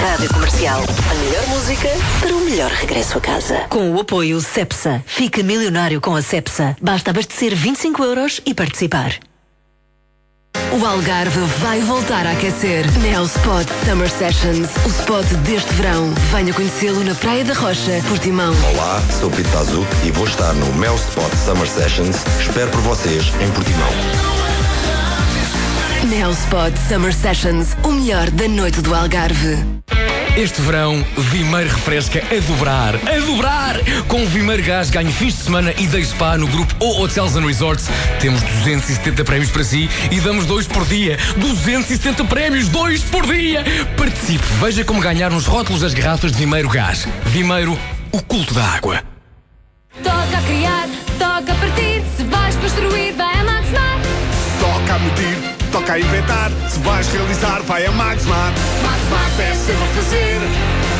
Rádio Comercial. A melhor música para o melhor regresso a casa. Com o apoio CEPSA. Fica milionário com a CEPSA. Basta abastecer 25 euros e participar. O Algarve vai voltar a aquecer. Neospot Summer Sessions. O spot deste verão. Venha conhecê-lo na Praia da Rocha, Portimão. Olá, sou Pito Pazuc e vou estar no Mel Spot Summer Sessions. Espero por vocês em Portimão. Neospot Summer Sessions. O melhor da noite do Algarve. Este verão, Vimeiro refresca a dobrar. A dobrar! Com o Vimeiro Gás ganho fins de semana e day spa no grupo O Hotels and Resorts. Temos 270 prémios para si e damos dois por dia. 270 prémios, dois por dia! Participe, veja como ganhar nos rótulos das garrafas de Vimeiro Gás. Vimeiro, o culto da água. Toca a criar, toca a partir. Se vais construir, vai a Maxmar. Toca a medir, toca a inventar. Se vais realizar, vai a Maxmar. Maxmar é sempre a fazer.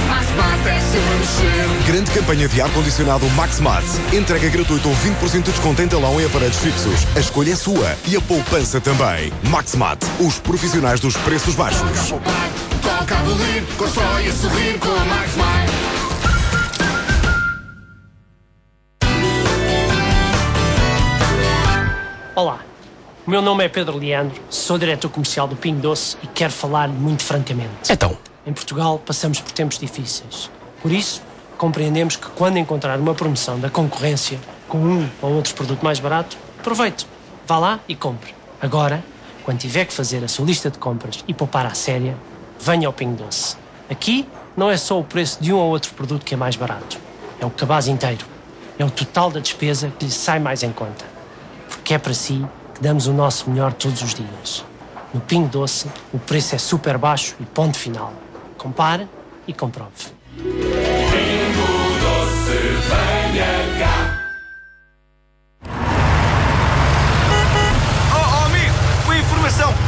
Maxmar é sempre a mexer. Grande campanha de ar-condicionado Maxmat. Entrega gratuita ou 20% de desconto em talão e aparelhos fixos. A escolha é sua e a poupança também. Maxmat, os profissionais dos preços baixos. Toca a poupar, toca a abolir. Constrói a sorrir com a Maxmar. Olá, o meu nome é Pedro Leandro, sou diretor comercial do Pingo Doce e quero falar muito francamente. Então, Em Portugal passamos por tempos difíceis. Por isso, compreendemos que quando encontrar uma promoção da concorrência com um ou outro produto mais barato, aproveite, vá lá e compre. Agora, quando tiver que fazer a sua lista de compras e poupar à séria, venha ao Pingo Doce. Aqui não é só o preço de um ou outro produto que é mais barato, é o cabaz inteiro. É o total da despesa que lhe sai mais em conta porque é para si que damos o nosso melhor todos os dias. No Pingo Doce, o preço é super baixo e ponto final. Compare e comprove. Oh, oh, amigo, uma informação.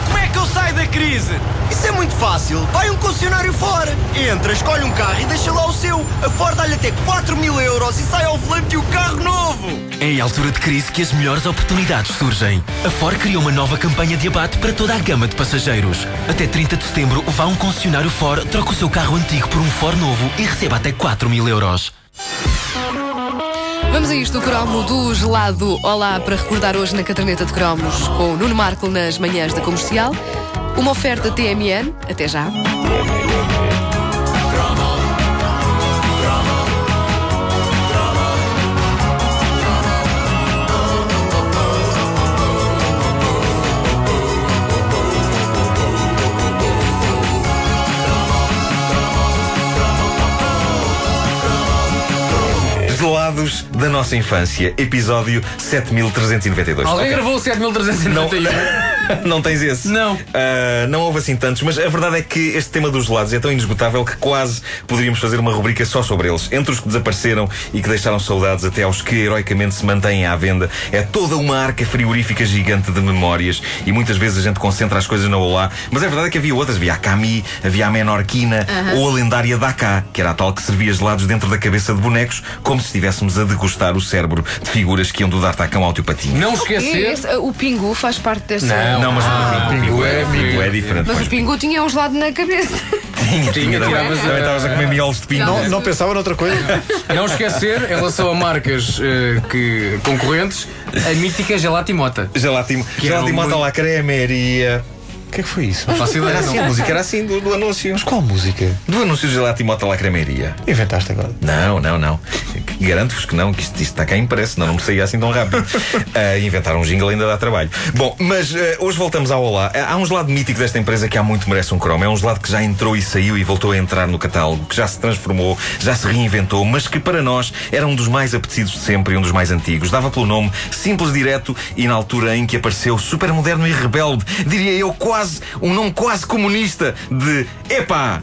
Crise? Isso é muito fácil. Vai a um concessionário fora. Entra, escolhe um carro e deixa lá o seu. A Ford dá-lhe até 4 mil euros e sai ao volante o carro novo. É em altura de crise que as melhores oportunidades surgem. A Ford criou uma nova campanha de abate para toda a gama de passageiros. Até 30 de setembro, vá a um concessionário Ford, troque o seu carro antigo por um Ford novo e receba até 4 mil euros. Vamos a isto, o cromo do gelado. Olá, para recordar hoje na caderneta de cromos com o Nuno Marco nas manhãs da comercial. Uma oferta TMN. Até já. Gelados da nossa infância, episódio 7392. alguém Ok. gravou o 7391? Não tens esse? Não. Ah, não houve assim tantos, mas a verdade é que este tema dos gelados é tão inesgotável que quase poderíamos fazer uma rubrica só sobre eles. Entre os que desapareceram e que deixaram saudades até aos que heroicamente se mantêm à venda, é toda uma arca frigorífica gigante de memórias e muitas vezes a gente concentra as coisas na Olá. Mas a verdade é que havia outras. Havia a Cami, havia a Menorquina ou a lendária Dakar, que era a tal que servia gelados dentro da cabeça de bonecos, como se estivéssemos a degustar o cérebro de figuras que iam do D'Artacão ao teu patinho. Não esquecer. esse, o Pingu faz parte dessa. Não. Não, mas Ah, o pingo, é, pingo pingo é diferente. Mas o Pingu tinha um gelado na cabeça. tinha, tinha, tiravas também a- estavas a comer miolos de pingo. Não, não pensava noutra coisa. Não esquecer, em relação a marcas eh, que, concorrentes, a mítica Gelatimota. Gelatimo, Que era gelatimo muito- lá, cremeria. O que é que foi isso? Não faço ideia. Era assim, não. a música era assim do, do anúncio. Mas qual música? Do anúncio de Gelatimo está lá, cremeria. Inventaste agora. Não, não, não. Garanto-vos que não, que isto, isto está cá impresso, senão não me saía assim tão rápido. Ah, inventar um jingle ainda dá trabalho. Bom, mas ah, hoje voltamos ao Olá. Há um gelado mítico desta empresa que há muito merece um cromo. É um gelado que já entrou e saiu e voltou a entrar no catálogo, que já se transformou, já se reinventou, mas que para nós era um dos mais apetecidos de sempre e um dos mais antigos. Dava pelo nome simples, direto e na altura em que apareceu super moderno e rebelde, diria eu quase, um nome quase comunista de Epá!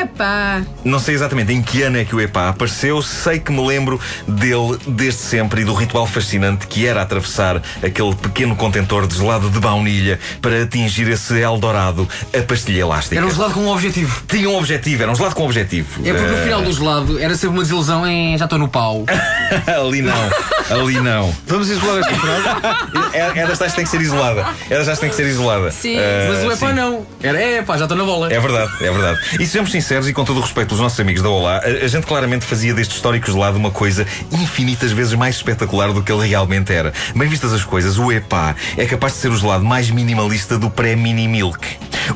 Epá! Não sei exatamente em que ano é que o EPA apareceu, sei que me lembro dele desde sempre e do ritual fascinante que era atravessar aquele pequeno contentor de gelado de baunilha para atingir esse Eldorado, a pastilha elástica. Era um gelado com um objetivo. Tinha um objetivo, era um gelado com um objetivo. É porque no Eh, final do gelado era sempre uma desilusão em já estou no pau. ali não, ali não. Vamos isolar esta frase? É, é das tais que tem que ser isolada. É das tais que tem que ser isolada. Sim. Eh, Mas o epá sim. não. Era epá, já estou na bola. É verdade, é verdade. E sejamos sinceros e com todo o respeito pelos nossos amigos da Olá, a, gente claramente fazia deste histórico gelado uma coisa infinitas vezes mais espetacular do que ele realmente era. Bem vistas as coisas, o EPA é capaz de ser o gelado mais minimalista do pré-mini milk.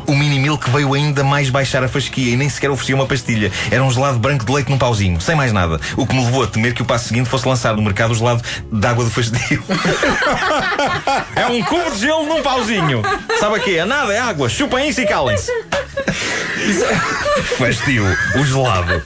O mini milk veio ainda mais baixar a fasquia e nem sequer oferecia uma pastilha. Era um gelado branco de leite num pauzinho, sem mais nada. O que me levou a temer que o passo seguinte fosse lançar no mercado o gelado de água do fastio. é um cubo de gelo num pauzinho. Sabe a quê? É nada, é água. Chupem isso e calem-se. Fastio, o gelado.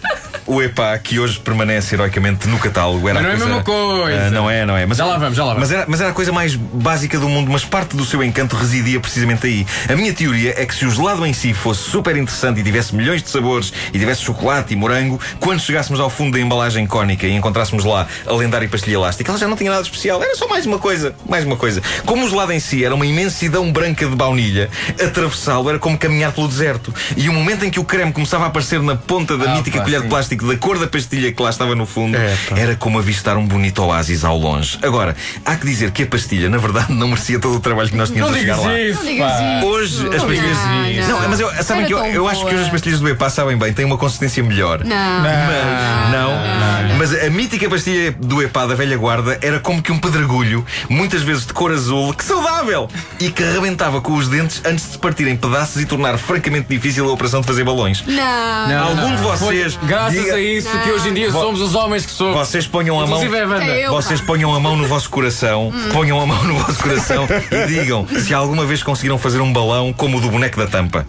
O EPA, que hoje permanece heroicamente no catálogo, era Mas não é a coisa... mesma coisa. Ah, não é, não é. Mas, Já lá vamos, já lá vamos. Mas era, mas era a coisa mais básica do mundo, mas parte do seu encanto residia precisamente aí. A minha teoria é que se o gelado em si fosse super interessante e tivesse milhões de sabores e tivesse chocolate e morango, quando chegássemos ao fundo da embalagem cónica e encontrássemos lá a lendária pastilha elástica, ela já não tinha nada de especial. Era só mais uma coisa, mais uma coisa. Como o gelado em si era uma imensidão branca de baunilha, atravessá-lo era como caminhar pelo deserto. E o momento em que o creme começava a aparecer na ponta da Ah, mítica pá, colher sim. de plástico da cor da pastilha que lá estava no fundo, era como avistar um bonito oásis ao longe. Agora, há que dizer que a pastilha, na verdade, não merecia todo o trabalho que nós tínhamos Não a chegar lá. isso, Não digas pá. isso. Hoje as Não pastilhas. digas Não, isso. mas eu, sabem que eu, eu acho que hoje as pastilhas do EPA sabem bem, têm uma consistência melhor. Não. Mas, não, mas a mítica pastilha do EPA da velha guarda era como que um pedregulho, muitas vezes de cor azul, que saudável! E que arrebentava com os dentes antes de se partir em pedaços e tornar francamente difícil a operação de fazer balões. Não. Algum de vocês. Foi graças diga- a isso que hoje em dia Vo- somos os homens que somos. Vocês ponham a mão. É. É eu, Vocês ponham a mão no vosso coração, Hum. ponham a mão no vosso coração e digam se alguma vez conseguiram fazer um balão como o do boneco da tampa.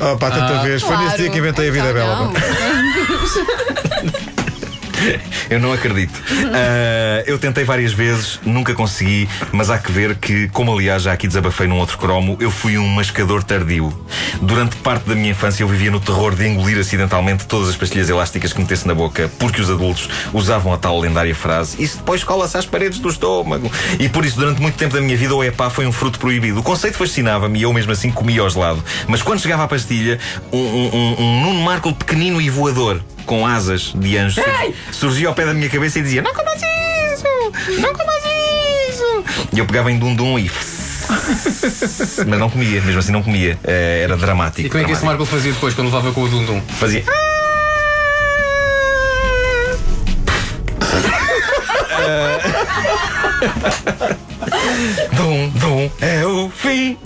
Oh, pá, tanta Ah. vez. Foi nesse dia que inventei a vida bela. Eu não acredito. Ah, eu tentei várias vezes, nunca consegui, mas há que ver que, como aliás já aqui desabafei num outro cromo, eu fui um mascador tardio. Durante parte da minha infância eu vivia no terror de engolir acidentalmente todas as pastilhas elásticas que metesse na boca, porque os adultos usavam a tal lendária frase: Isso depois cola-se às paredes do estômago. E por isso, durante muito tempo da minha vida, o EPA foi um fruto proibido. O conceito fascinava-me e eu mesmo assim comia ao gelado. Mas quando chegava à pastilha, um, um, um, um Nuno Marco pequenino e voador, com asas de anjo, sur- surgia ao pé da minha cabeça e dizia: Não comas isso! Não comas isso! E eu pegava em dum-dum e. Mas não comia, mesmo assim não comia. Eh, Era dramático. E como é que esse. Marco fazia depois quando levava com o Dundum? Fazia. Dum, dum, é o fim.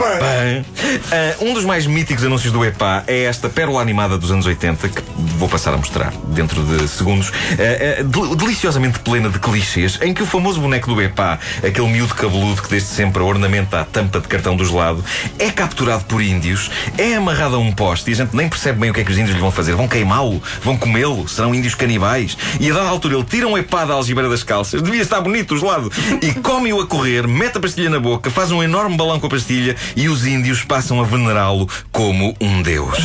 Ah, um dos mais míticos anúncios do EPA é esta pérola animada dos anos 80 que vou passar a mostrar dentro de segundos. Ah, del- deliciosamente plena de clichês, em que o famoso boneco do EPA, aquele miúdo cabeludo que desde sempre ornamenta a tampa de cartão do gelado, é capturado por índios, é amarrado a um poste e a gente nem percebe bem o que é que os índios lhe vão fazer. Vão queimá-lo? Vão comê-lo? Serão índios canibais? E a dada altura ele tira um EPA da algibeira das calças, devia estar bonito o gelado, e come-o a correr, mete a pastilha na boca, faz um enorme balão com a pastilha e os índios passam a venerá-lo como um deus.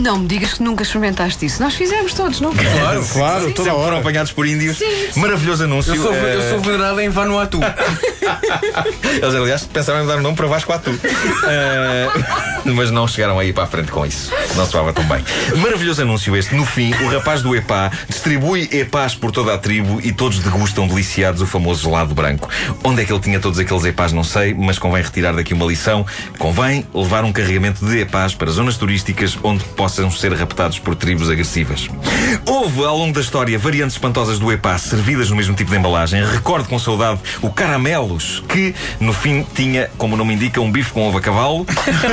Não me digas que nunca experimentaste isso. Nós fizemos todos, não? Claro, claro, Sim, toda hora. foram apanhados por índios. Sim. Maravilhoso anúncio. Eu sou, eu Eh, sou venerado em Vanuatu. Eles, aliás, pensaram em dar o nome para Vasco Atu. Eh, mas não chegaram aí para a frente com isso. Não soava tão bem. Maravilhoso anúncio este. No fim, o rapaz do EPA distribui EPAs por toda a tribo e todos degustam deliciados o famoso gelado branco. Onde é que ele tinha todos aqueles EPAs, não sei, mas convém retirar daqui uma lição. Convém levar um carregamento de EPAs para zonas turísticas onde possam ser raptados por tribos agressivas. Houve ao longo da história variantes espantosas do EPA servidas no mesmo tipo de embalagem. Recordo com saudade o caramelos, que no fim tinha, como o nome indica, um bife com ovo a cavalo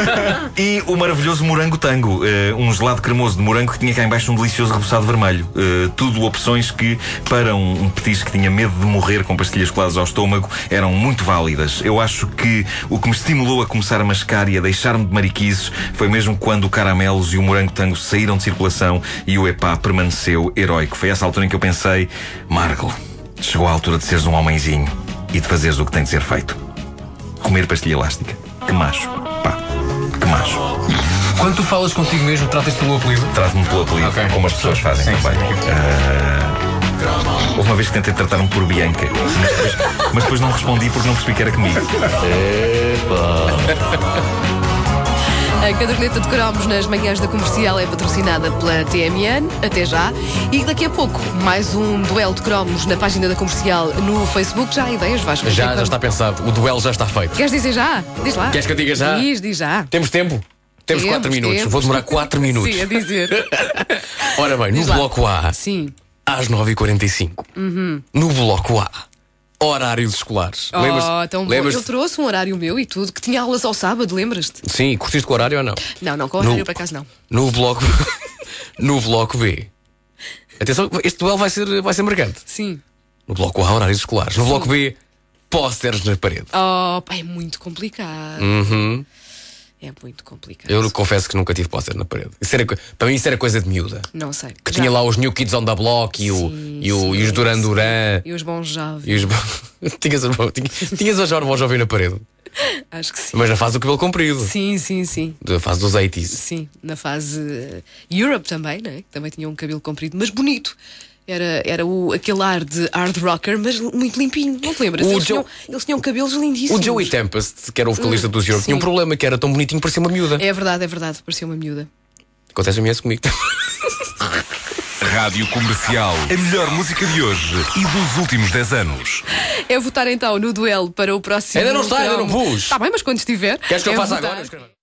e o maravilhoso morango tango, eh, um gelado cremoso de morango que tinha cá embaixo um delicioso rebuçado vermelho. Eh, tudo opções que, para um, um petisco que tinha medo de morrer com pastilhas coladas ao estômago, eram muito válidas. Eu acho que o que me estimulou a começar a mascar e a deixar-me de mariquices foi mesmo quando o caramelos e o morango tango saíram de circulação e o EPA permaneceu heróico. Foi essa altura em que eu pensei, Margot, chegou a altura de seres um homenzinho e de fazeres o que tem de ser feito. Comer pastilha elástica. Que macho. Pá, que macho. Quando tu falas contigo mesmo, tratas-te pelo apelido? Trato-me pelo apelido, como as pessoas fazem também. Ah, houve uma vez que tentei tratar-me por Bianca, mas depois, mas depois não respondi porque não percebi que era comigo. A caderneta de cromos nas manhãs da comercial é patrocinada pela TMN, até já. E daqui a pouco, mais um duelo de cromos na página da comercial no Facebook. Já há ideias, Vasco? Já, já está pensado. O duelo já está feito. Queres dizer já? Diz lá. Queres que eu diga já? Diz, diz já. Temos tempo? Temos Temos, 4 minutos. temos. Vou demorar 4 minutos. Sim, a dizer. Ora bem, no lá. bloco A, Sim. às 9h45. Uhum. No bloco A, horários escolares. Oh, Lembras-te? tão bom. lembras-te? Eu trouxe um horário meu e tudo, que tinha aulas ao sábado, lembras-te? Sim, curtiste com o horário ou não? Não, não, com o horário No- por acaso não. No bloco, no bloco B. Atenção, este duelo vai ser, vai ser marcante. Sim. No bloco A, horários escolares. No bloco B, pósteres na parede. Oh, pá, é muito complicado. Uhum. É muito complicado. Eu confesso que nunca tive póster na parede. Era para mim isso era coisa de miúda. Não sei. Que Já- tinha lá os New Kids on the Block e, o, e, o, e os Duran Duran. E os bons jovens. E os... tinhas, tinhas, tinhas os Jorge Jovem na parede. Acho que sim. Mas na fase do cabelo comprido. Sim, sim, sim. Da fase dos 80s. Sim, na fase eh, Europe também, né? que também tinha um cabelo comprido, mas bonito. Era, era o, aquele ar de hard rocker, mas muito limpinho. Não te lembras? O Eles, Joe- tinham, eles tinham cabelos lindíssimos. O Joey Tempest, que era o vocalista Hum, dos Europe, tinha um problema que era tão bonitinho, parecia uma miúda. É verdade, é verdade. Parecia uma miúda. Acontece imenso comigo. Rádio Comercial. A melhor música de hoje e dos últimos 10 anos. É votar então no duelo para o próximo. Ainda não está, ainda não pus. Está bem, mas quando estiver. Queres que eu é faça votar. agora?